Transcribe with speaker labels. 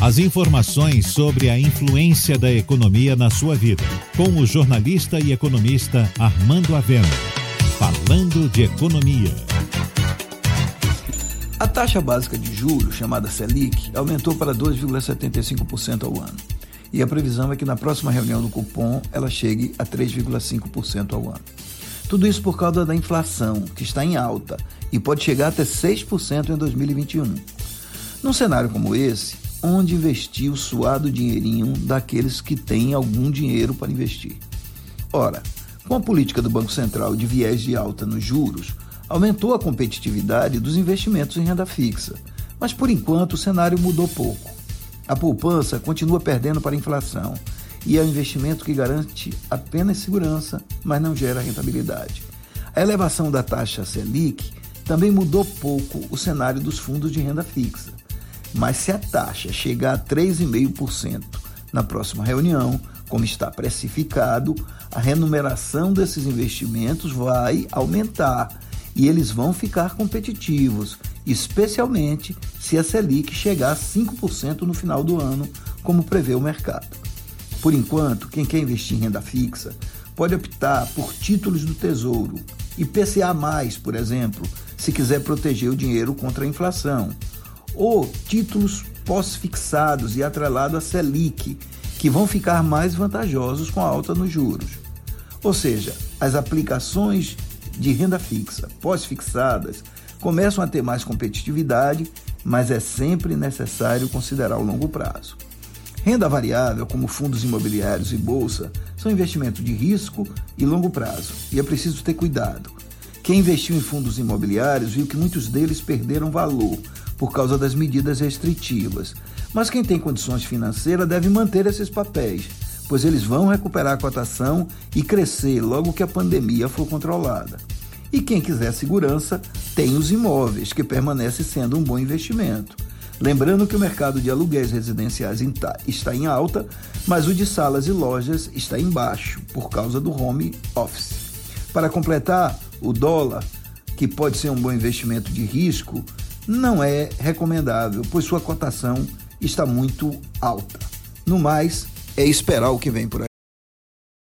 Speaker 1: As informações sobre a influência da economia na sua vida, com o jornalista e economista Armando Avena. Falando de economia.
Speaker 2: A taxa básica de juros, chamada Selic, aumentou para 2,75% ao ano. E a previsão é que na próxima reunião do cupom ela chegue a 3,5% ao ano. Tudo isso por causa da inflação, que está em alta e pode chegar até 6% em 2021. Num cenário como esse, onde investir o suado dinheirinho daqueles que têm algum dinheiro para investir. Ora, com a política do Banco Central de viés de alta nos juros, aumentou a competitividade dos investimentos em renda fixa, mas por enquanto o cenário mudou pouco. A poupança continua perdendo para a inflação e é um investimento que garante apenas segurança, mas não gera rentabilidade. A elevação da taxa Selic também mudou pouco o cenário dos fundos de renda fixa. Mas se a taxa chegar a 3,5% na próxima reunião, como está precificado, a remuneração desses investimentos vai aumentar e eles vão ficar competitivos, especialmente se a Selic chegar a 5% no final do ano, como prevê o mercado. Por enquanto, quem quer investir em renda fixa pode optar por títulos do Tesouro, IPCA+, por exemplo, se quiser proteger o dinheiro contra a inflação ou títulos pós-fixados e atrelado à Selic, que vão ficar mais vantajosos com a alta nos juros. Ou seja, as aplicações de renda fixa pós-fixadas começam a ter mais competitividade, mas é sempre necessário considerar o longo prazo. Renda variável, como fundos imobiliários e bolsa, são investimentos de risco e longo prazo, e é preciso ter cuidado. Quem investiu em fundos imobiliários viu que muitos deles perderam valor por causa das medidas restritivas. Mas quem tem condições financeiras deve manter esses papéis, pois eles vão recuperar a cotação e crescer logo que a pandemia for controlada. E quem quiser segurança tem os imóveis, que permanece sendo um bom investimento. Lembrando que o mercado de aluguéis residenciais está em alta, mas o de salas e lojas está em baixo por causa do home office. Para completar, o dólar, que pode ser um bom investimento de risco, não é recomendável, pois sua cotação está muito alta. No mais, é esperar o que vem por aí.